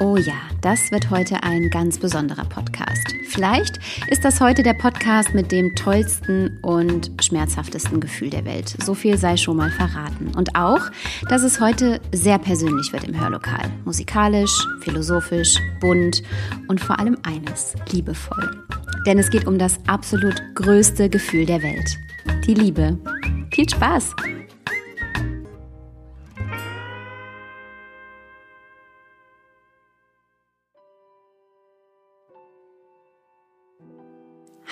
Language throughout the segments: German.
Oh ja, das wird heute ein ganz besonderer Podcast. Vielleicht ist das heute der Podcast mit dem tollsten und schmerzhaftesten Gefühl der Welt. So viel sei schon mal verraten. Und auch, dass es heute sehr persönlich wird im Hörlokal. Musikalisch, philosophisch, bunt und vor allem eines, liebevoll. Denn es geht um das absolut größte Gefühl der Welt. Die Liebe. Viel Spaß!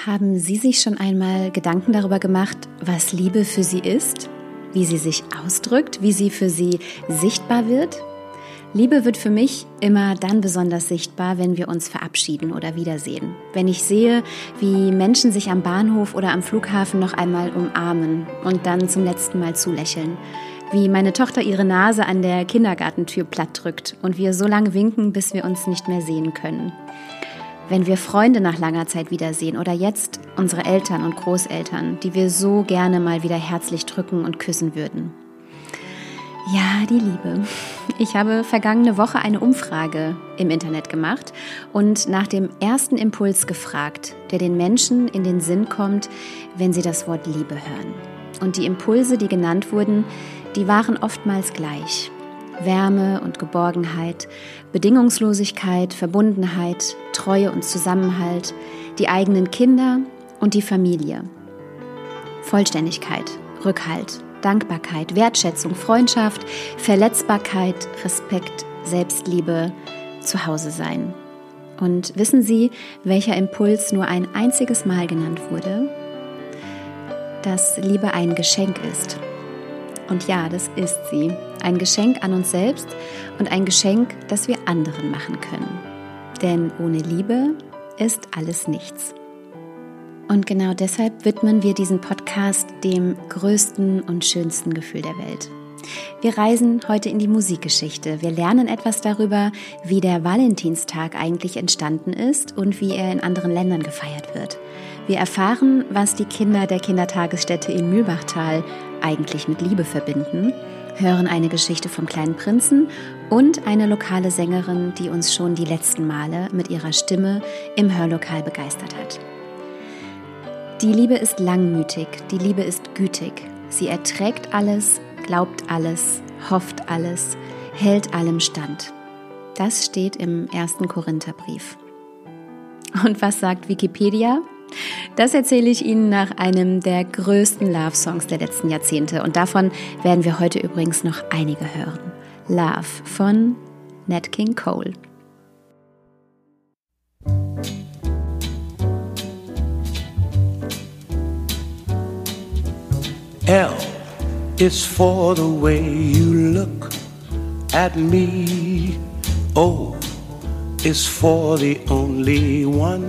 Haben Sie sich schon einmal Gedanken darüber gemacht, was Liebe für Sie ist? Wie sie sich ausdrückt? Wie sie für Sie sichtbar wird? Liebe wird für mich immer dann besonders sichtbar, wenn wir uns verabschieden oder wiedersehen. Wenn ich sehe, wie Menschen sich am Bahnhof oder am Flughafen noch einmal umarmen und dann zum letzten Mal zulächeln. Wie meine Tochter ihre Nase an der Kindergartentür platt drückt und wir so lange winken, bis wir uns nicht mehr sehen können wenn wir Freunde nach langer Zeit wiedersehen oder jetzt unsere Eltern und Großeltern, die wir so gerne mal wieder herzlich drücken und küssen würden. Ja, die Liebe. Ich habe vergangene Woche eine Umfrage im Internet gemacht und nach dem ersten Impuls gefragt, der den Menschen in den Sinn kommt, wenn sie das Wort Liebe hören. Und die Impulse, die genannt wurden, die waren oftmals gleich. Wärme und Geborgenheit, Bedingungslosigkeit, Verbundenheit, Treue und Zusammenhalt, die eigenen Kinder und die Familie. Vollständigkeit, Rückhalt, Dankbarkeit, Wertschätzung, Freundschaft, Verletzbarkeit, Respekt, Selbstliebe, Zuhause sein. Und wissen Sie, welcher Impuls nur ein einziges Mal genannt wurde? Dass Liebe ein Geschenk ist. Und ja, das ist sie. Ein Geschenk an uns selbst und ein Geschenk, das wir anderen machen können. Denn ohne Liebe ist alles nichts. Und genau deshalb widmen wir diesen Podcast dem größten und schönsten Gefühl der Welt. Wir reisen heute in die Musikgeschichte. Wir lernen etwas darüber, wie der Valentinstag eigentlich entstanden ist und wie er in anderen Ländern gefeiert wird. Wir erfahren, was die Kinder der Kindertagesstätte in Mühlbachtal eigentlich mit Liebe verbinden, hören eine Geschichte vom kleinen Prinzen und eine lokale Sängerin, die uns schon die letzten Male mit ihrer Stimme im Hörlokal begeistert hat. Die Liebe ist langmütig, die Liebe ist gütig. Sie erträgt alles, glaubt alles, hofft alles, hält allem stand. Das steht im ersten Korintherbrief. Und was sagt Wikipedia? Das erzähle ich Ihnen nach einem der größten Love-Songs der letzten Jahrzehnte und davon werden wir heute übrigens noch einige hören. Love von Nat King Cole. L is for the way you look at me. O is for the only one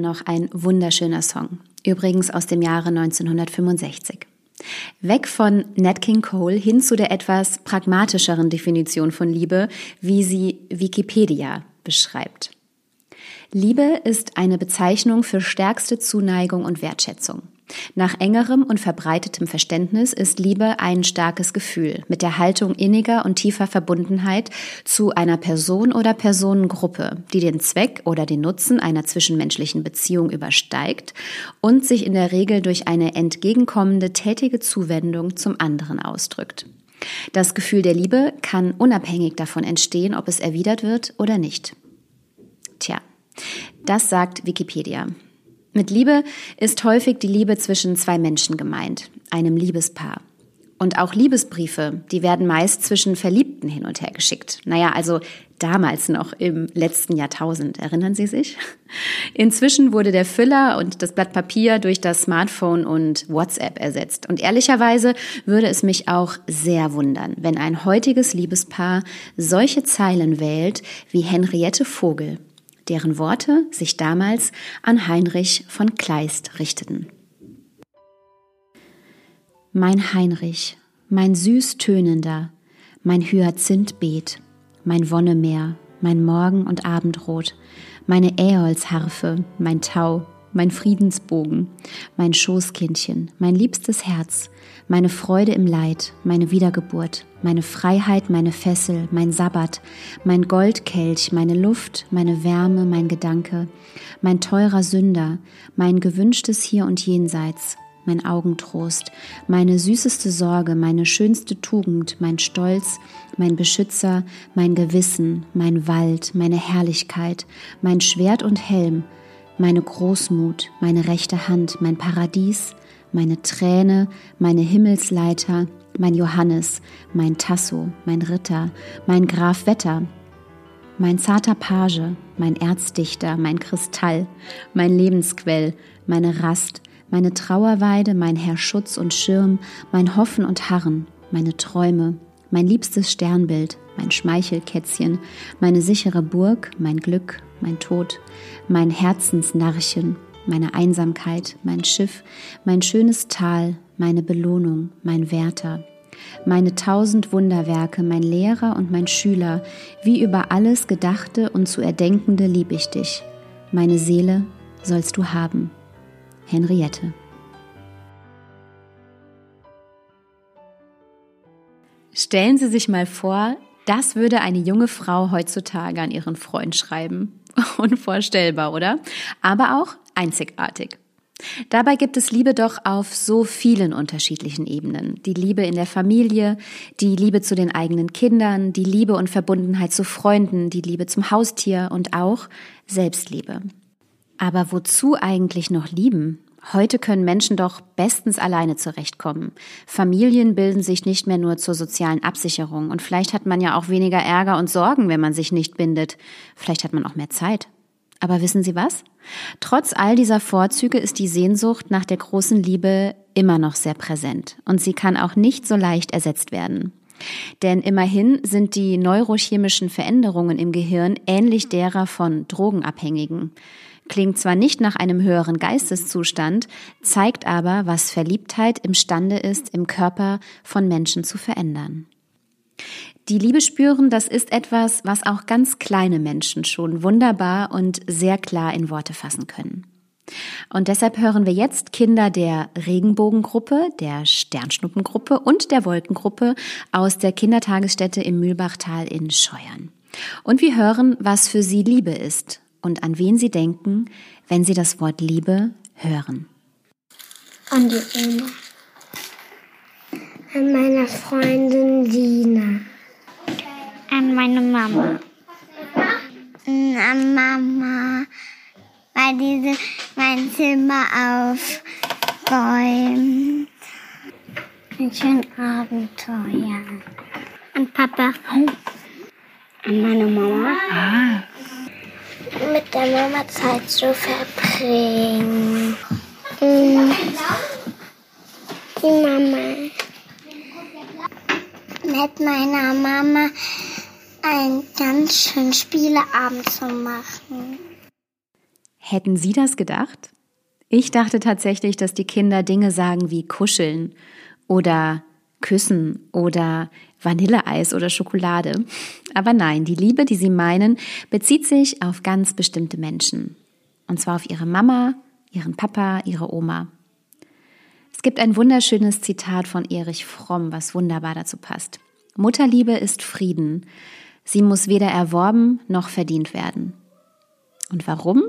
noch ein wunderschöner Song. Übrigens aus dem Jahre 1965. Weg von Nat King Cole hin zu der etwas pragmatischeren Definition von Liebe, wie sie Wikipedia beschreibt. Liebe ist eine Bezeichnung für stärkste Zuneigung und Wertschätzung. Nach engerem und verbreitetem Verständnis ist Liebe ein starkes Gefühl mit der Haltung inniger und tiefer Verbundenheit zu einer Person oder Personengruppe, die den Zweck oder den Nutzen einer zwischenmenschlichen Beziehung übersteigt und sich in der Regel durch eine entgegenkommende tätige Zuwendung zum anderen ausdrückt. Das Gefühl der Liebe kann unabhängig davon entstehen, ob es erwidert wird oder nicht. Tja, das sagt Wikipedia. Mit Liebe ist häufig die Liebe zwischen zwei Menschen gemeint, einem Liebespaar. Und auch Liebesbriefe, die werden meist zwischen Verliebten hin und her geschickt. Naja, also damals noch im letzten Jahrtausend, erinnern Sie sich? Inzwischen wurde der Füller und das Blatt Papier durch das Smartphone und WhatsApp ersetzt. Und ehrlicherweise würde es mich auch sehr wundern, wenn ein heutiges Liebespaar solche Zeilen wählt wie Henriette Vogel deren Worte sich damals an Heinrich von Kleist richteten. Mein Heinrich, mein süß tönender, mein Hyazinthbeet, mein Wonnemeer, mein Morgen- und Abendrot, meine Äolsharfe, mein Tau, mein Friedensbogen, mein Schoßkindchen, mein liebstes Herz, meine Freude im Leid, meine Wiedergeburt, meine Freiheit, meine Fessel, mein Sabbat, mein Goldkelch, meine Luft, meine Wärme, mein Gedanke, mein teurer Sünder, mein gewünschtes Hier und Jenseits, mein Augentrost, meine süßeste Sorge, meine schönste Tugend, mein Stolz, mein Beschützer, mein Gewissen, mein Wald, meine Herrlichkeit, mein Schwert und Helm, meine Großmut, meine rechte Hand, mein Paradies, meine Träne, meine Himmelsleiter, mein Johannes, mein Tasso, mein Ritter, mein Graf Wetter, mein zarter Page, mein Erzdichter, mein Kristall, mein Lebensquell, meine Rast, meine Trauerweide, mein Herr Schutz und Schirm, mein Hoffen und Harren, meine Träume, mein liebstes Sternbild, mein Schmeichelkätzchen, meine sichere Burg, mein Glück, mein Tod, mein Herzensnarchen, meine Einsamkeit, mein Schiff, mein schönes Tal, meine Belohnung, mein Wärter, meine tausend Wunderwerke, mein Lehrer und mein Schüler, wie über alles Gedachte und zu Erdenkende lieb ich dich. Meine Seele sollst du haben. Henriette. Stellen Sie sich mal vor, das würde eine junge Frau heutzutage an ihren Freund schreiben. Unvorstellbar, oder? Aber auch einzigartig. Dabei gibt es Liebe doch auf so vielen unterschiedlichen Ebenen. Die Liebe in der Familie, die Liebe zu den eigenen Kindern, die Liebe und Verbundenheit zu Freunden, die Liebe zum Haustier und auch Selbstliebe. Aber wozu eigentlich noch lieben? Heute können Menschen doch bestens alleine zurechtkommen. Familien bilden sich nicht mehr nur zur sozialen Absicherung und vielleicht hat man ja auch weniger Ärger und Sorgen, wenn man sich nicht bindet. Vielleicht hat man auch mehr Zeit. Aber wissen Sie was? Trotz all dieser Vorzüge ist die Sehnsucht nach der großen Liebe immer noch sehr präsent und sie kann auch nicht so leicht ersetzt werden. Denn immerhin sind die neurochemischen Veränderungen im Gehirn ähnlich derer von Drogenabhängigen klingt zwar nicht nach einem höheren Geisteszustand, zeigt aber, was Verliebtheit imstande ist, im Körper von Menschen zu verändern. Die Liebe spüren, das ist etwas, was auch ganz kleine Menschen schon wunderbar und sehr klar in Worte fassen können. Und deshalb hören wir jetzt Kinder der Regenbogengruppe, der Sternschnuppengruppe und der Wolkengruppe aus der Kindertagesstätte im Mühlbachtal in Scheuern. Und wir hören, was für sie Liebe ist und an wen sie denken, wenn sie das Wort Liebe hören. An die Oma. An meine Freundin Lina. An meine Mama. An Mama. Weil diese mein Zimmer aufräumt. Ein schönes Abenteuer. An Papa. An meine Mama. Ah. Mit der Mama Zeit zu verbringen. Mm. Die Mama. Mit meiner Mama einen ganz schönen Spieleabend zu machen. Hätten Sie das gedacht? Ich dachte tatsächlich, dass die Kinder Dinge sagen wie kuscheln oder küssen oder Vanilleeis oder Schokolade. Aber nein, die Liebe, die sie meinen, bezieht sich auf ganz bestimmte Menschen. Und zwar auf ihre Mama, ihren Papa, ihre Oma. Es gibt ein wunderschönes Zitat von Erich Fromm, was wunderbar dazu passt. Mutterliebe ist Frieden. Sie muss weder erworben noch verdient werden. Und warum?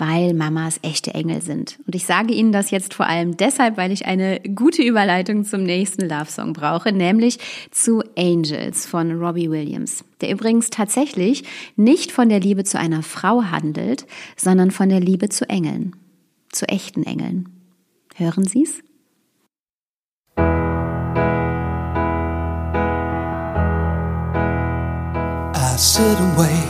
Weil Mamas echte Engel sind. Und ich sage Ihnen das jetzt vor allem deshalb, weil ich eine gute Überleitung zum nächsten Love Song brauche, nämlich zu Angels von Robbie Williams, der übrigens tatsächlich nicht von der Liebe zu einer Frau handelt, sondern von der Liebe zu Engeln, zu echten Engeln. Hören Sie's? I sit and wait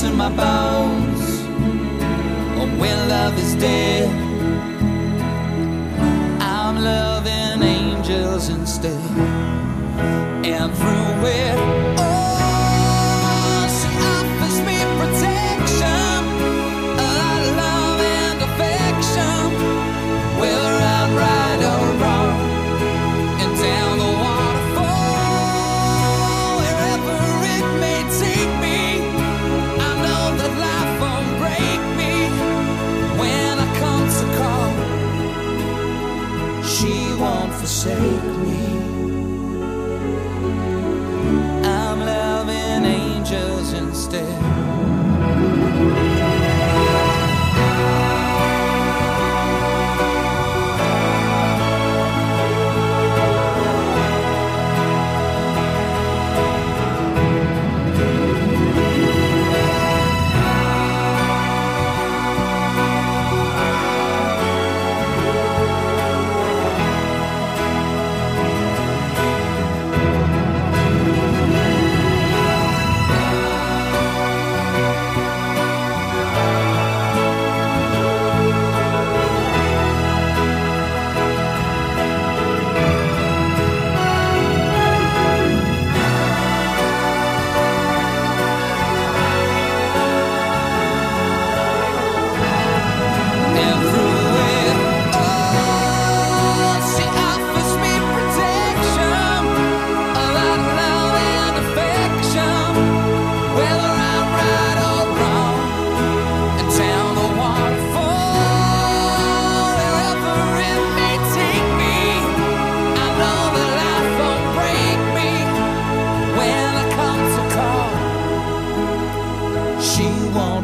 to my bones. And when love is dead, I'm loving angels instead. And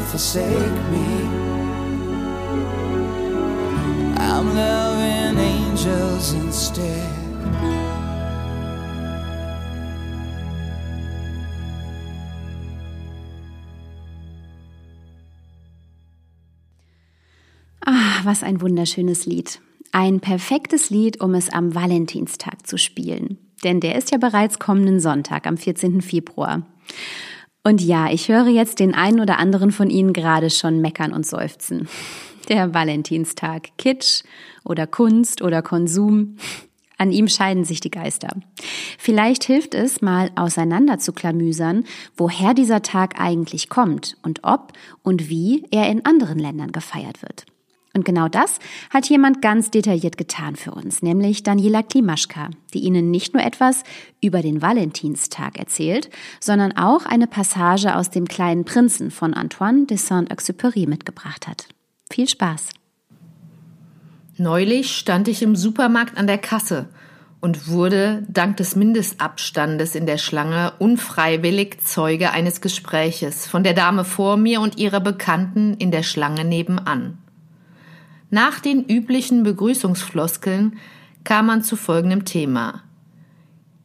forsake me. I'm loving angels instead. Ah, was ein wunderschönes Lied. Ein perfektes Lied, um es am Valentinstag zu spielen. Denn der ist ja bereits kommenden Sonntag, am 14. Februar. Und ja, ich höre jetzt den einen oder anderen von Ihnen gerade schon meckern und seufzen. Der Valentinstag. Kitsch oder Kunst oder Konsum. An ihm scheiden sich die Geister. Vielleicht hilft es, mal auseinander zu klamüsern, woher dieser Tag eigentlich kommt und ob und wie er in anderen Ländern gefeiert wird. Und genau das hat jemand ganz detailliert getan für uns, nämlich Daniela Klimaschka, die Ihnen nicht nur etwas über den Valentinstag erzählt, sondern auch eine Passage aus dem kleinen Prinzen von Antoine de Saint-Exupéry mitgebracht hat. Viel Spaß! Neulich stand ich im Supermarkt an der Kasse und wurde dank des Mindestabstandes in der Schlange unfreiwillig Zeuge eines Gespräches von der Dame vor mir und ihrer Bekannten in der Schlange nebenan. Nach den üblichen Begrüßungsfloskeln kam man zu folgendem Thema.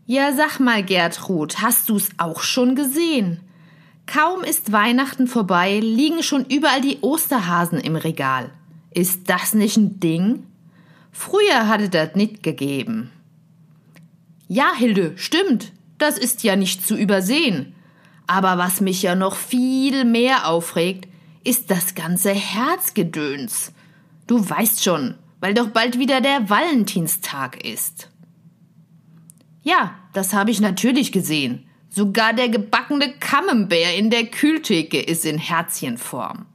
Ja, sag mal, Gertrud, hast du's auch schon gesehen? Kaum ist Weihnachten vorbei, liegen schon überall die Osterhasen im Regal. Ist das nicht ein Ding? Früher hatte das nicht gegeben. Ja, Hilde, stimmt. Das ist ja nicht zu übersehen. Aber was mich ja noch viel mehr aufregt, ist das ganze Herzgedöns. Du weißt schon, weil doch bald wieder der Valentinstag ist. Ja, das habe ich natürlich gesehen. Sogar der gebackene Camembert in der Kühltheke ist in Herzchenform.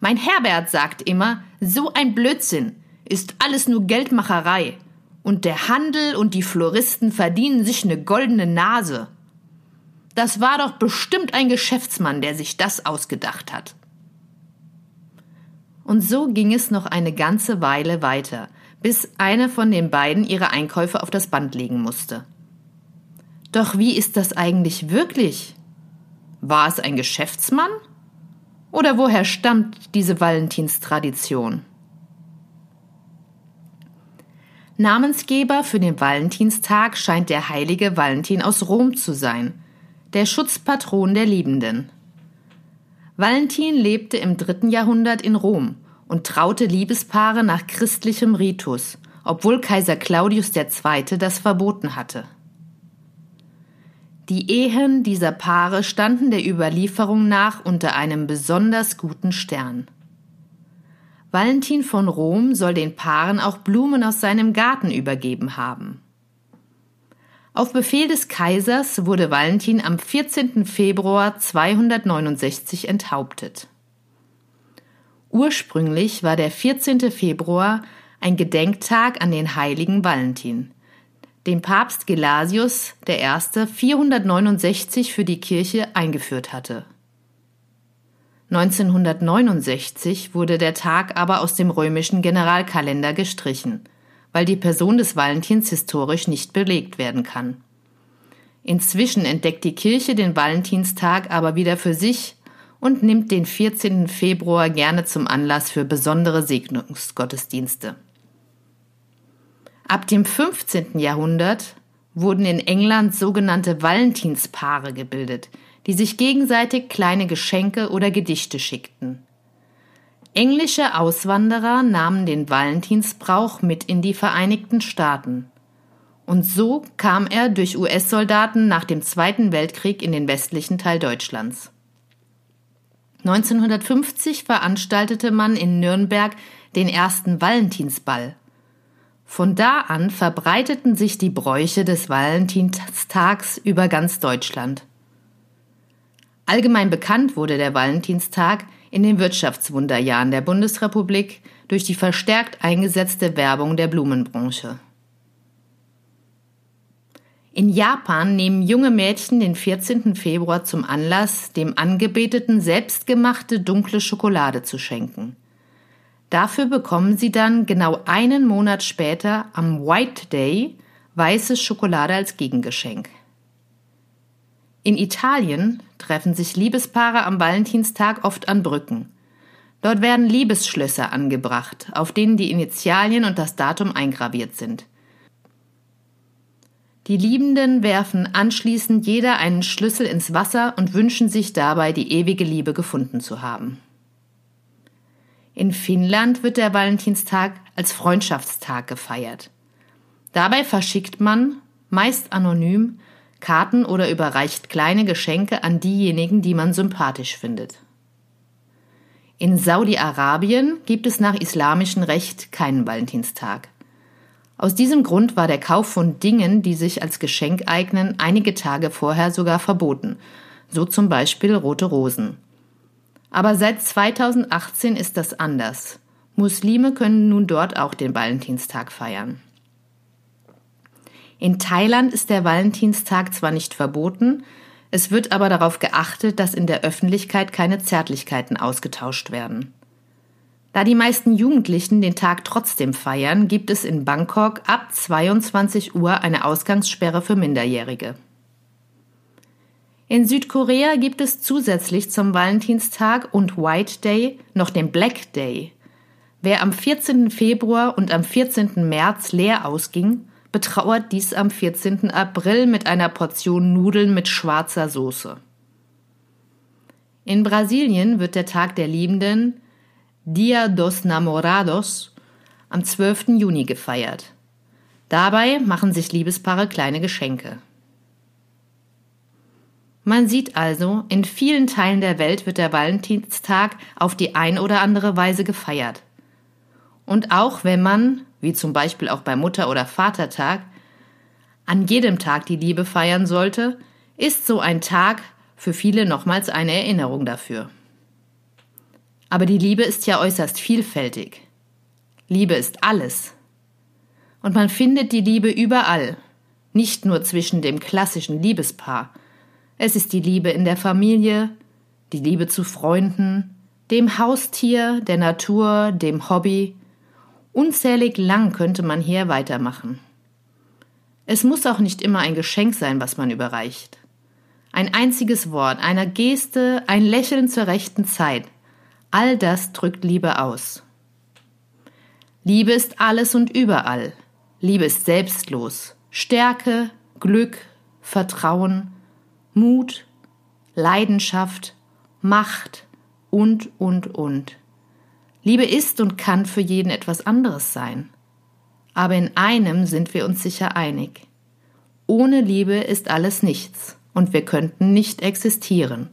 Mein Herbert sagt immer, so ein Blödsinn ist alles nur Geldmacherei und der Handel und die Floristen verdienen sich eine goldene Nase. Das war doch bestimmt ein Geschäftsmann, der sich das ausgedacht hat. Und so ging es noch eine ganze Weile weiter, bis eine von den beiden ihre Einkäufe auf das Band legen musste. Doch wie ist das eigentlich wirklich? War es ein Geschäftsmann? Oder woher stammt diese Valentinstradition? Namensgeber für den Valentinstag scheint der heilige Valentin aus Rom zu sein, der Schutzpatron der Liebenden. Valentin lebte im dritten Jahrhundert in Rom und traute Liebespaare nach christlichem Ritus, obwohl Kaiser Claudius II. das verboten hatte. Die Ehen dieser Paare standen der Überlieferung nach unter einem besonders guten Stern. Valentin von Rom soll den Paaren auch Blumen aus seinem Garten übergeben haben. Auf Befehl des Kaisers wurde Valentin am 14. Februar 269 enthauptet. Ursprünglich war der 14. Februar ein Gedenktag an den heiligen Valentin, den Papst Gelasius I. 469 für die Kirche eingeführt hatte. 1969 wurde der Tag aber aus dem römischen Generalkalender gestrichen – weil die Person des Valentins historisch nicht belegt werden kann. Inzwischen entdeckt die Kirche den Valentinstag aber wieder für sich und nimmt den 14. Februar gerne zum Anlass für besondere Segnungsgottesdienste. Ab dem 15. Jahrhundert wurden in England sogenannte Valentinspaare gebildet, die sich gegenseitig kleine Geschenke oder Gedichte schickten. Englische Auswanderer nahmen den Valentinsbrauch mit in die Vereinigten Staaten. Und so kam er durch US-Soldaten nach dem Zweiten Weltkrieg in den westlichen Teil Deutschlands. 1950 veranstaltete man in Nürnberg den ersten Valentinsball. Von da an verbreiteten sich die Bräuche des Valentinstags über ganz Deutschland. Allgemein bekannt wurde der Valentinstag in den Wirtschaftswunderjahren der Bundesrepublik durch die verstärkt eingesetzte Werbung der Blumenbranche. In Japan nehmen junge Mädchen den 14. Februar zum Anlass, dem Angebeteten selbstgemachte dunkle Schokolade zu schenken. Dafür bekommen sie dann genau einen Monat später am White Day weiße Schokolade als Gegengeschenk. In Italien treffen sich Liebespaare am Valentinstag oft an Brücken. Dort werden Liebesschlösser angebracht, auf denen die Initialien und das Datum eingraviert sind. Die Liebenden werfen anschließend jeder einen Schlüssel ins Wasser und wünschen sich dabei, die ewige Liebe gefunden zu haben. In Finnland wird der Valentinstag als Freundschaftstag gefeiert. Dabei verschickt man, meist anonym, Karten oder überreicht kleine Geschenke an diejenigen, die man sympathisch findet. In Saudi-Arabien gibt es nach islamischem Recht keinen Valentinstag. Aus diesem Grund war der Kauf von Dingen, die sich als Geschenk eignen, einige Tage vorher sogar verboten, so zum Beispiel rote Rosen. Aber seit 2018 ist das anders. Muslime können nun dort auch den Valentinstag feiern. In Thailand ist der Valentinstag zwar nicht verboten, es wird aber darauf geachtet, dass in der Öffentlichkeit keine Zärtlichkeiten ausgetauscht werden. Da die meisten Jugendlichen den Tag trotzdem feiern, gibt es in Bangkok ab 22 Uhr eine Ausgangssperre für Minderjährige. In Südkorea gibt es zusätzlich zum Valentinstag und White Day noch den Black Day. Wer am 14. Februar und am 14. März leer ausging, betrauert dies am 14. April mit einer Portion Nudeln mit schwarzer Soße. In Brasilien wird der Tag der Liebenden Dia dos Namorados am 12. Juni gefeiert. Dabei machen sich Liebespaare kleine Geschenke. Man sieht also, in vielen Teilen der Welt wird der Valentinstag auf die ein oder andere Weise gefeiert. Und auch wenn man, wie zum Beispiel auch beim Mutter- oder Vatertag, an jedem Tag die Liebe feiern sollte, ist so ein Tag für viele nochmals eine Erinnerung dafür. Aber die Liebe ist ja äußerst vielfältig. Liebe ist alles. Und man findet die Liebe überall, nicht nur zwischen dem klassischen Liebespaar. Es ist die Liebe in der Familie, die Liebe zu Freunden, dem Haustier, der Natur, dem Hobby. Unzählig lang könnte man hier weitermachen. Es muss auch nicht immer ein Geschenk sein, was man überreicht. Ein einziges Wort, einer Geste, ein Lächeln zur rechten Zeit, All das drückt Liebe aus. Liebe ist alles und überall. Liebe ist selbstlos. Stärke, Glück, Vertrauen, Mut, Leidenschaft, Macht und, und, und. Liebe ist und kann für jeden etwas anderes sein. Aber in einem sind wir uns sicher einig. Ohne Liebe ist alles nichts und wir könnten nicht existieren.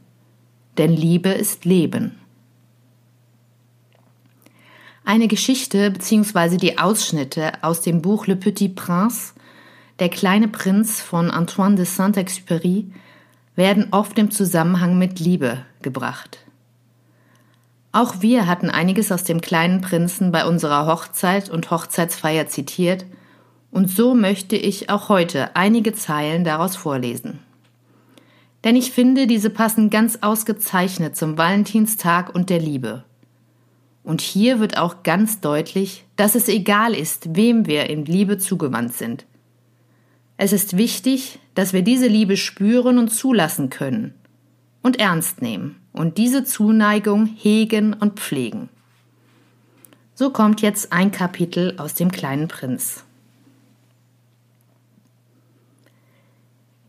Denn Liebe ist Leben. Eine Geschichte bzw. die Ausschnitte aus dem Buch Le Petit Prince, Der kleine Prinz von Antoine de Saint-Exupéry, werden oft im Zusammenhang mit Liebe gebracht. Auch wir hatten einiges aus dem kleinen Prinzen bei unserer Hochzeit und Hochzeitsfeier zitiert, und so möchte ich auch heute einige Zeilen daraus vorlesen. Denn ich finde, diese passen ganz ausgezeichnet zum Valentinstag und der Liebe. Und hier wird auch ganz deutlich, dass es egal ist, wem wir in Liebe zugewandt sind. Es ist wichtig, dass wir diese Liebe spüren und zulassen können und ernst nehmen und diese Zuneigung hegen und pflegen. So kommt jetzt ein Kapitel aus dem kleinen Prinz.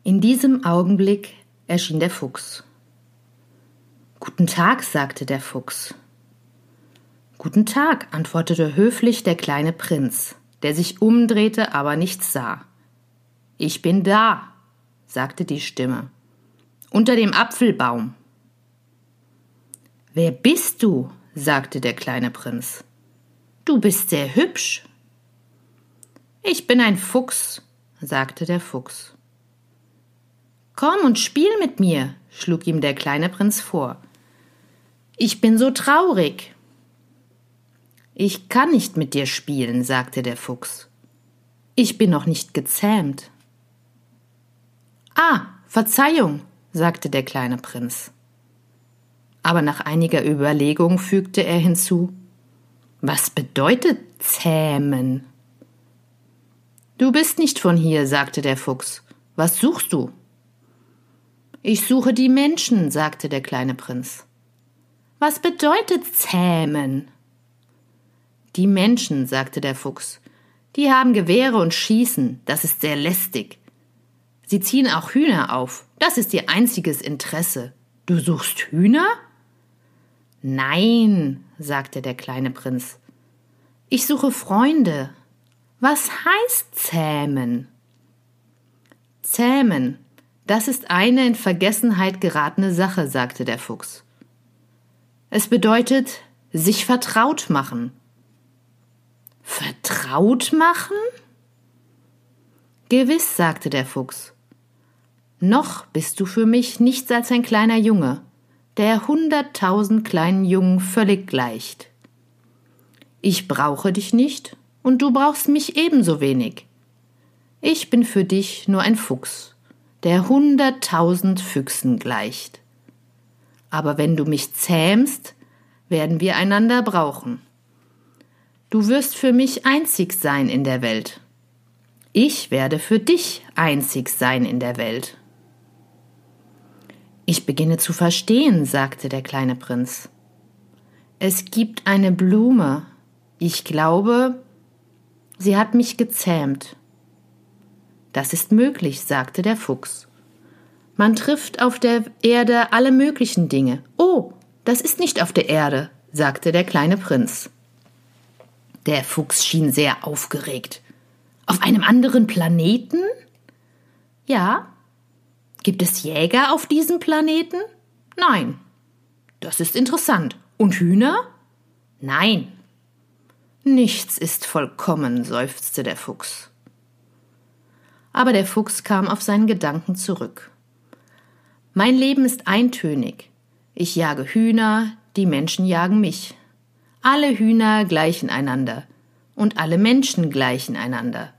In diesem Augenblick erschien der Fuchs. Guten Tag, sagte der Fuchs. Guten Tag, antwortete höflich der kleine Prinz, der sich umdrehte, aber nichts sah. Ich bin da, sagte die Stimme. Unter dem Apfelbaum. Wer bist du? sagte der kleine Prinz. Du bist sehr hübsch. Ich bin ein Fuchs, sagte der Fuchs. Komm und spiel mit mir, schlug ihm der kleine Prinz vor. Ich bin so traurig. Ich kann nicht mit dir spielen, sagte der Fuchs. Ich bin noch nicht gezähmt. Ah, Verzeihung, sagte der kleine Prinz. Aber nach einiger Überlegung fügte er hinzu Was bedeutet zähmen? Du bist nicht von hier, sagte der Fuchs. Was suchst du? Ich suche die Menschen, sagte der kleine Prinz. Was bedeutet zähmen? Die Menschen, sagte der Fuchs. Die haben Gewehre und schießen, das ist sehr lästig. Sie ziehen auch Hühner auf, das ist ihr einziges Interesse. Du suchst Hühner? Nein, sagte der kleine Prinz. Ich suche Freunde. Was heißt zähmen? Zähmen, das ist eine in Vergessenheit geratene Sache, sagte der Fuchs. Es bedeutet sich vertraut machen. Vertraut machen? Gewiss, sagte der Fuchs. Noch bist du für mich nichts als ein kleiner Junge, der hunderttausend kleinen Jungen völlig gleicht. Ich brauche dich nicht und du brauchst mich ebenso wenig. Ich bin für dich nur ein Fuchs, der hunderttausend Füchsen gleicht. Aber wenn du mich zähmst, werden wir einander brauchen. Du wirst für mich einzig sein in der Welt. Ich werde für dich einzig sein in der Welt. Ich beginne zu verstehen, sagte der kleine Prinz. Es gibt eine Blume. Ich glaube, sie hat mich gezähmt. Das ist möglich, sagte der Fuchs. Man trifft auf der Erde alle möglichen Dinge. Oh, das ist nicht auf der Erde, sagte der kleine Prinz. Der Fuchs schien sehr aufgeregt. Auf einem anderen Planeten? Ja. Gibt es Jäger auf diesem Planeten? Nein. Das ist interessant. Und Hühner? Nein. Nichts ist vollkommen, seufzte der Fuchs. Aber der Fuchs kam auf seinen Gedanken zurück. Mein Leben ist eintönig. Ich jage Hühner, die Menschen jagen mich. Alle Hühner gleichen einander und alle Menschen gleichen einander.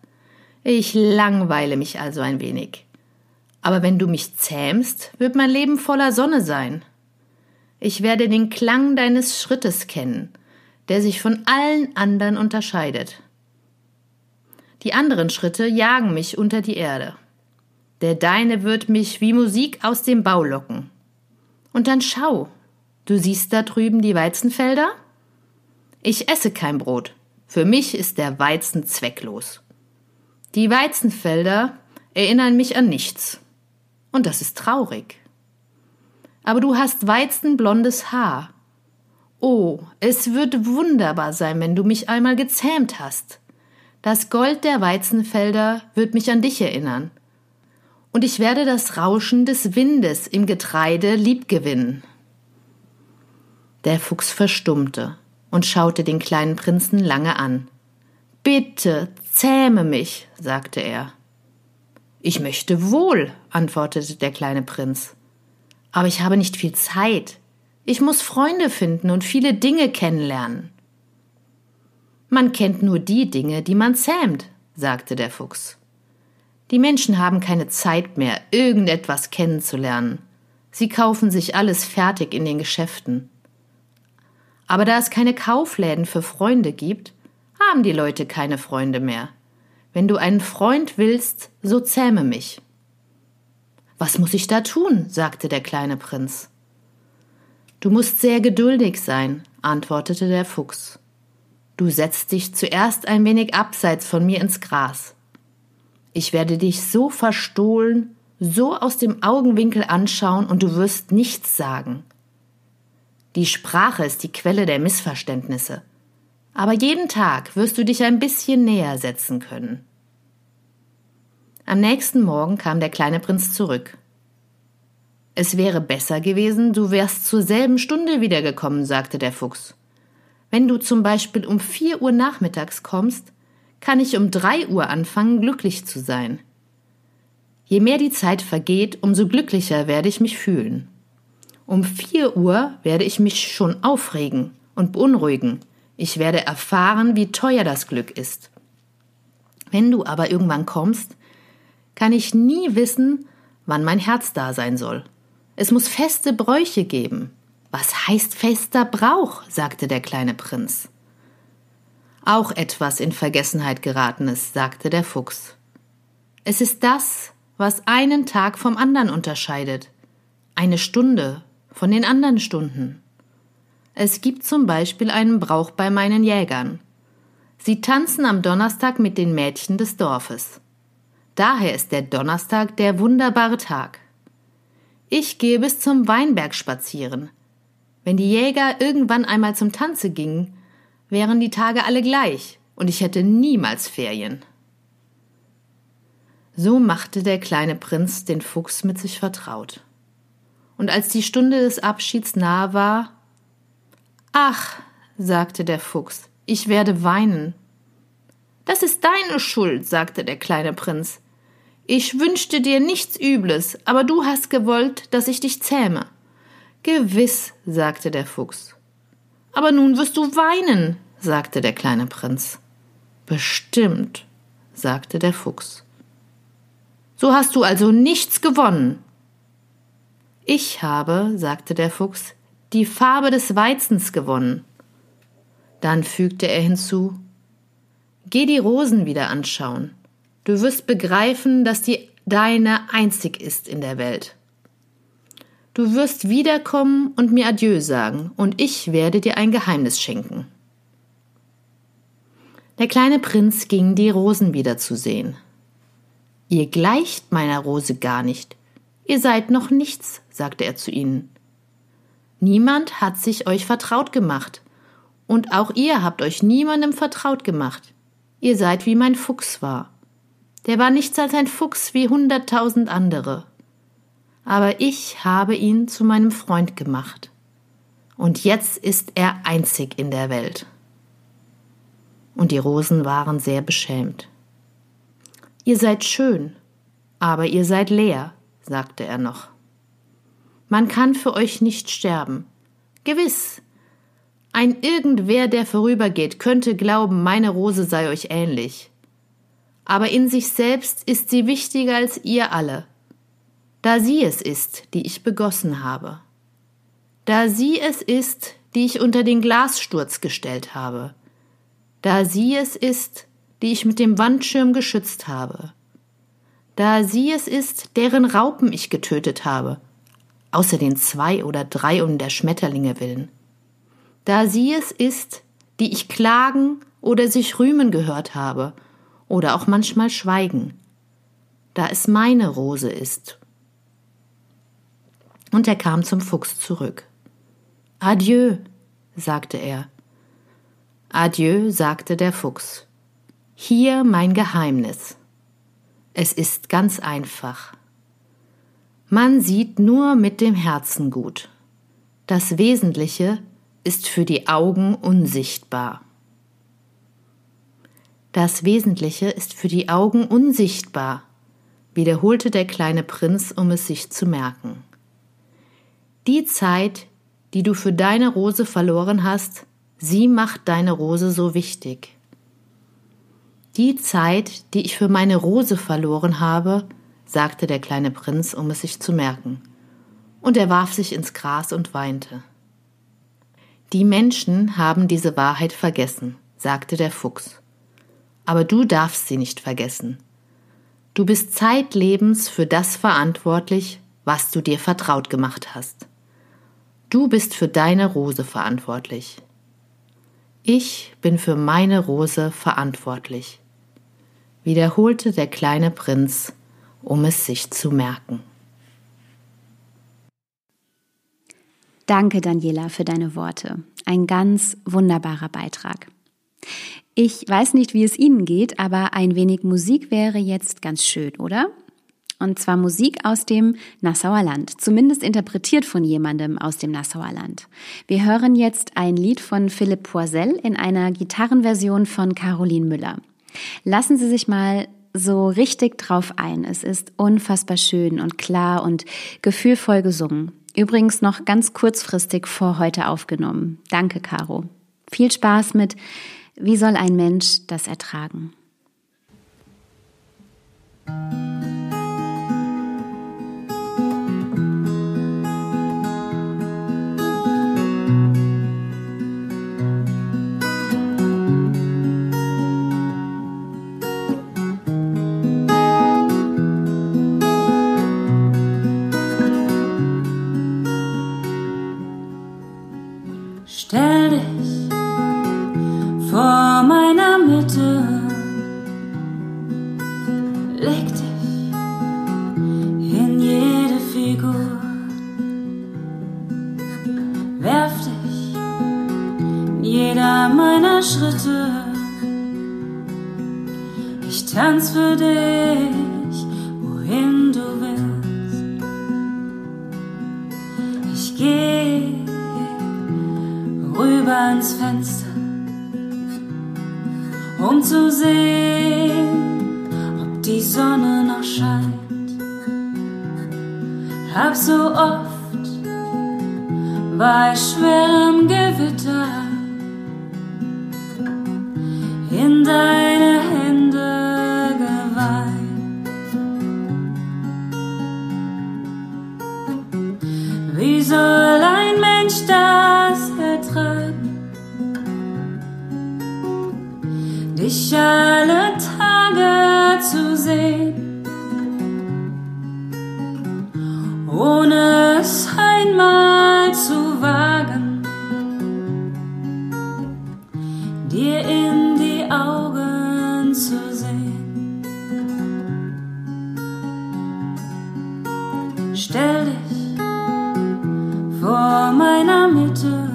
Ich langweile mich also ein wenig. Aber wenn du mich zähmst, wird mein Leben voller Sonne sein. Ich werde den Klang deines Schrittes kennen, der sich von allen anderen unterscheidet. Die anderen Schritte jagen mich unter die Erde der deine wird mich wie Musik aus dem Bau locken. Und dann schau, du siehst da drüben die Weizenfelder? Ich esse kein Brot. Für mich ist der Weizen zwecklos. Die Weizenfelder erinnern mich an nichts. Und das ist traurig. Aber du hast weizenblondes Haar. Oh, es wird wunderbar sein, wenn du mich einmal gezähmt hast. Das Gold der Weizenfelder wird mich an dich erinnern und ich werde das Rauschen des Windes im Getreide liebgewinnen. Der Fuchs verstummte und schaute den kleinen Prinzen lange an. Bitte, zähme mich, sagte er. Ich möchte wohl, antwortete der kleine Prinz. Aber ich habe nicht viel Zeit. Ich muss Freunde finden und viele Dinge kennenlernen. Man kennt nur die Dinge, die man zähmt, sagte der Fuchs. Die Menschen haben keine Zeit mehr, irgendetwas kennenzulernen. Sie kaufen sich alles fertig in den Geschäften. Aber da es keine Kaufläden für Freunde gibt, haben die Leute keine Freunde mehr. Wenn du einen Freund willst, so zähme mich. Was muss ich da tun? sagte der kleine Prinz. Du musst sehr geduldig sein, antwortete der Fuchs. Du setzt dich zuerst ein wenig abseits von mir ins Gras. Ich werde dich so verstohlen, so aus dem Augenwinkel anschauen und du wirst nichts sagen. Die Sprache ist die Quelle der Missverständnisse. Aber jeden Tag wirst du dich ein bisschen näher setzen können. Am nächsten Morgen kam der kleine Prinz zurück. Es wäre besser gewesen, du wärst zur selben Stunde wiedergekommen, sagte der Fuchs. Wenn du zum Beispiel um vier Uhr nachmittags kommst, kann ich um drei Uhr anfangen, glücklich zu sein. Je mehr die Zeit vergeht, umso glücklicher werde ich mich fühlen. Um vier Uhr werde ich mich schon aufregen und beunruhigen. Ich werde erfahren, wie teuer das Glück ist. Wenn du aber irgendwann kommst, kann ich nie wissen, wann mein Herz da sein soll. Es muss feste Bräuche geben. Was heißt fester Brauch? sagte der kleine Prinz. Auch etwas in Vergessenheit geratenes, sagte der Fuchs. Es ist das, was einen Tag vom anderen unterscheidet. eine Stunde von den anderen Stunden. Es gibt zum Beispiel einen Brauch bei meinen Jägern. Sie tanzen am Donnerstag mit den Mädchen des Dorfes. Daher ist der Donnerstag der wunderbare Tag. Ich gehe bis zum Weinberg spazieren. Wenn die Jäger irgendwann einmal zum Tanze gingen, wären die Tage alle gleich und ich hätte niemals Ferien. So machte der kleine Prinz den Fuchs mit sich vertraut. Und als die Stunde des Abschieds nahe war, Ach, sagte der Fuchs, ich werde weinen. Das ist deine Schuld, sagte der kleine Prinz. Ich wünschte dir nichts Übles, aber du hast gewollt, dass ich dich zähme. Gewiss, sagte der Fuchs. Aber nun wirst du weinen, sagte der kleine Prinz. Bestimmt, sagte der Fuchs. So hast du also nichts gewonnen. Ich habe, sagte der Fuchs, die Farbe des Weizens gewonnen. Dann fügte er hinzu Geh die Rosen wieder anschauen. Du wirst begreifen, dass die deine einzig ist in der Welt. Du wirst wiederkommen und mir Adieu sagen, und ich werde dir ein Geheimnis schenken. Der kleine Prinz ging die Rosen wieder zu sehen. Ihr gleicht meiner Rose gar nicht. Ihr seid noch nichts, sagte er zu ihnen. Niemand hat sich euch vertraut gemacht, und auch ihr habt euch niemandem vertraut gemacht. Ihr seid wie mein Fuchs war. Der war nichts als ein Fuchs wie hunderttausend andere. Aber ich habe ihn zu meinem Freund gemacht. Und jetzt ist er einzig in der Welt. Und die Rosen waren sehr beschämt. Ihr seid schön, aber ihr seid leer, sagte er noch. Man kann für euch nicht sterben. Gewiss. Ein irgendwer, der vorübergeht, könnte glauben, meine Rose sei euch ähnlich. Aber in sich selbst ist sie wichtiger als ihr alle, da sie es ist, die ich begossen habe. Da sie es ist, die ich unter den Glassturz gestellt habe. Da sie es ist, die ich mit dem Wandschirm geschützt habe. Da sie es ist, deren Raupen ich getötet habe außer den zwei oder drei um der Schmetterlinge willen. Da sie es ist, die ich klagen oder sich rühmen gehört habe, oder auch manchmal schweigen, da es meine Rose ist. Und er kam zum Fuchs zurück. Adieu, sagte er. Adieu, sagte der Fuchs. Hier mein Geheimnis. Es ist ganz einfach. Man sieht nur mit dem Herzen gut. Das Wesentliche ist für die Augen unsichtbar. Das Wesentliche ist für die Augen unsichtbar, wiederholte der kleine Prinz, um es sich zu merken. Die Zeit, die du für deine Rose verloren hast, sie macht deine Rose so wichtig. Die Zeit, die ich für meine Rose verloren habe, sagte der kleine Prinz, um es sich zu merken. Und er warf sich ins Gras und weinte. Die Menschen haben diese Wahrheit vergessen, sagte der Fuchs. Aber du darfst sie nicht vergessen. Du bist zeitlebens für das verantwortlich, was du dir vertraut gemacht hast. Du bist für deine Rose verantwortlich. Ich bin für meine Rose verantwortlich, wiederholte der kleine Prinz um es sich zu merken. Danke, Daniela, für deine Worte. Ein ganz wunderbarer Beitrag. Ich weiß nicht, wie es Ihnen geht, aber ein wenig Musik wäre jetzt ganz schön, oder? Und zwar Musik aus dem Nassauer Land, zumindest interpretiert von jemandem aus dem Nassauer Land. Wir hören jetzt ein Lied von Philipp Poisel in einer Gitarrenversion von Caroline Müller. Lassen Sie sich mal so richtig drauf ein. Es ist unfassbar schön und klar und gefühlvoll gesungen. Übrigens noch ganz kurzfristig vor heute aufgenommen. Danke, Caro. Viel Spaß mit Wie soll ein Mensch das ertragen? leg status Stell dich vor meiner Mitte,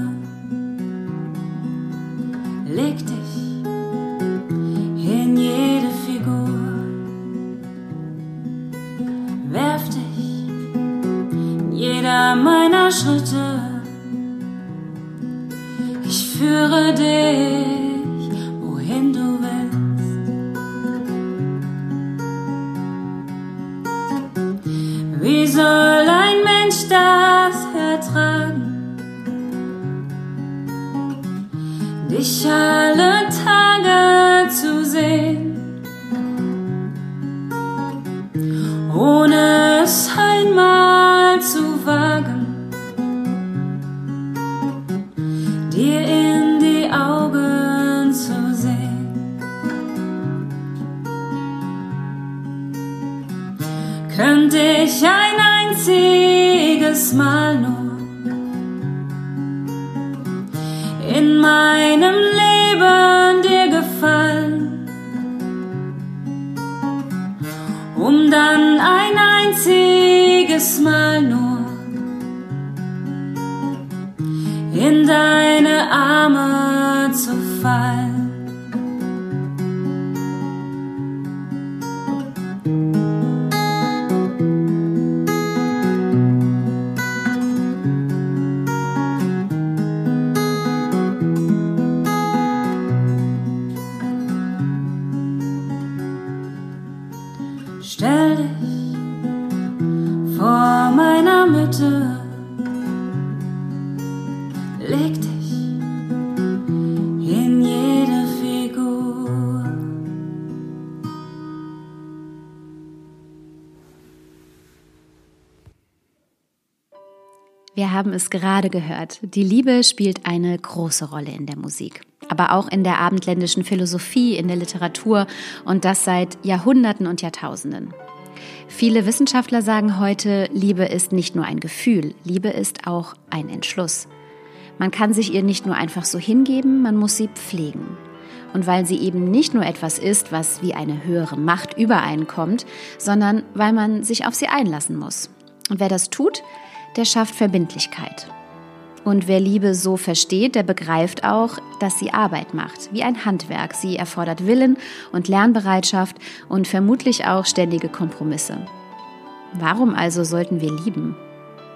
haben es gerade gehört. Die Liebe spielt eine große Rolle in der Musik, aber auch in der abendländischen Philosophie, in der Literatur und das seit Jahrhunderten und Jahrtausenden. Viele Wissenschaftler sagen heute, Liebe ist nicht nur ein Gefühl, Liebe ist auch ein Entschluss. Man kann sich ihr nicht nur einfach so hingeben, man muss sie pflegen. Und weil sie eben nicht nur etwas ist, was wie eine höhere Macht übereinkommt, sondern weil man sich auf sie einlassen muss. Und wer das tut, der schafft Verbindlichkeit. Und wer Liebe so versteht, der begreift auch, dass sie Arbeit macht, wie ein Handwerk. Sie erfordert Willen und Lernbereitschaft und vermutlich auch ständige Kompromisse. Warum also sollten wir lieben?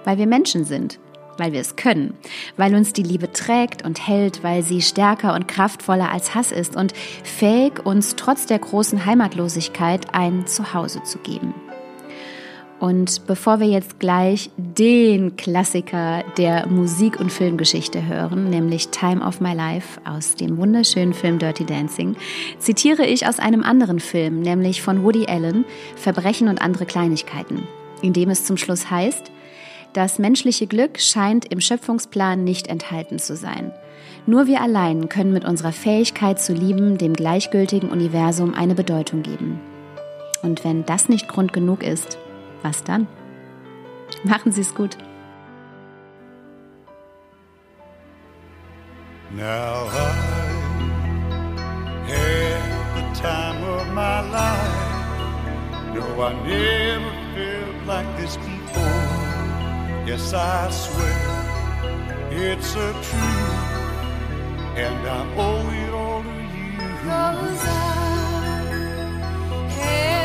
Weil wir Menschen sind, weil wir es können, weil uns die Liebe trägt und hält, weil sie stärker und kraftvoller als Hass ist und fähig, uns trotz der großen Heimatlosigkeit ein Zuhause zu geben. Und bevor wir jetzt gleich den Klassiker der Musik- und Filmgeschichte hören, nämlich Time of My Life aus dem wunderschönen Film Dirty Dancing, zitiere ich aus einem anderen Film, nämlich von Woody Allen, Verbrechen und andere Kleinigkeiten, in dem es zum Schluss heißt, das menschliche Glück scheint im Schöpfungsplan nicht enthalten zu sein. Nur wir allein können mit unserer Fähigkeit zu lieben dem gleichgültigen Universum eine Bedeutung geben. Und wenn das nicht Grund genug ist, was dann? Machen Sie es gut. Now I had the time of my life. No, I never felt like this before. Yes, I swear it's a truth, and I owe it all to you. Rosa. Hey.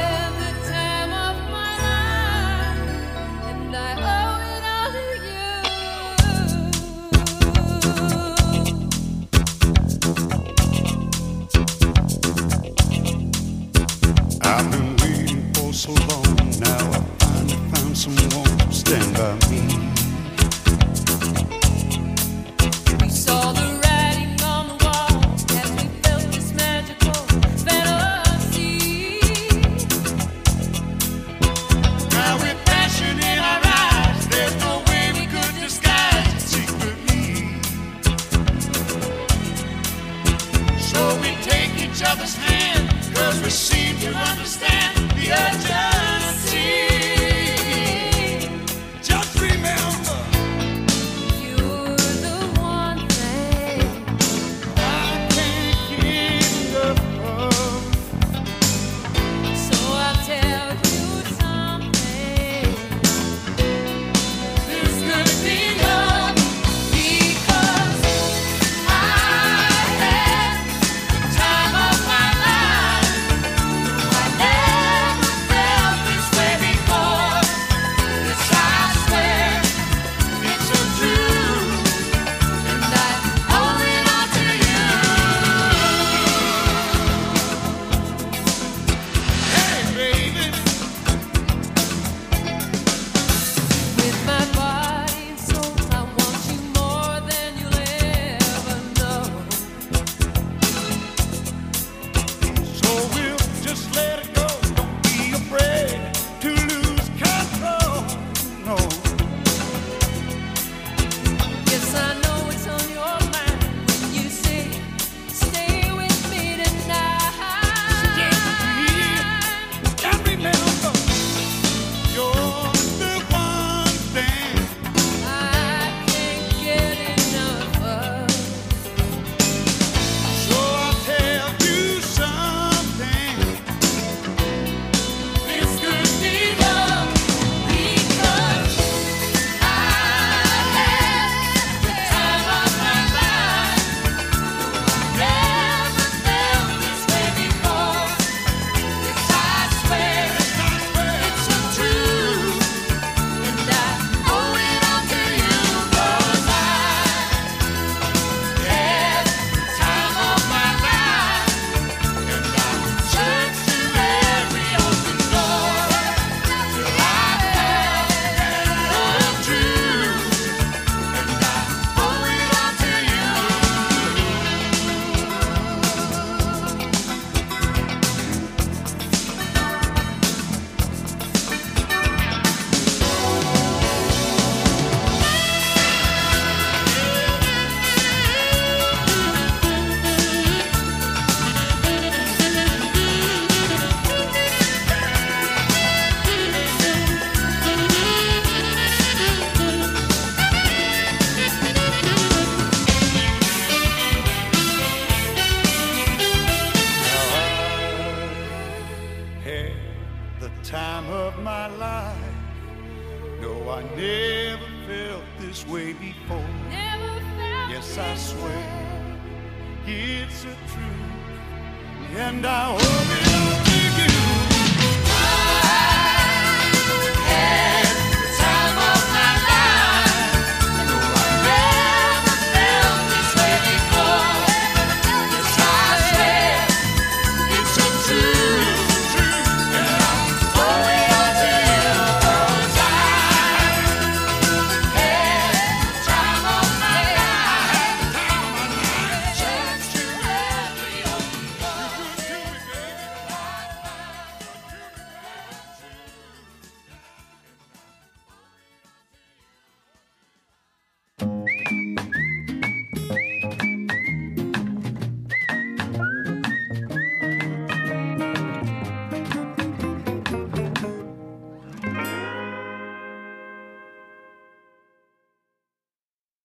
over me.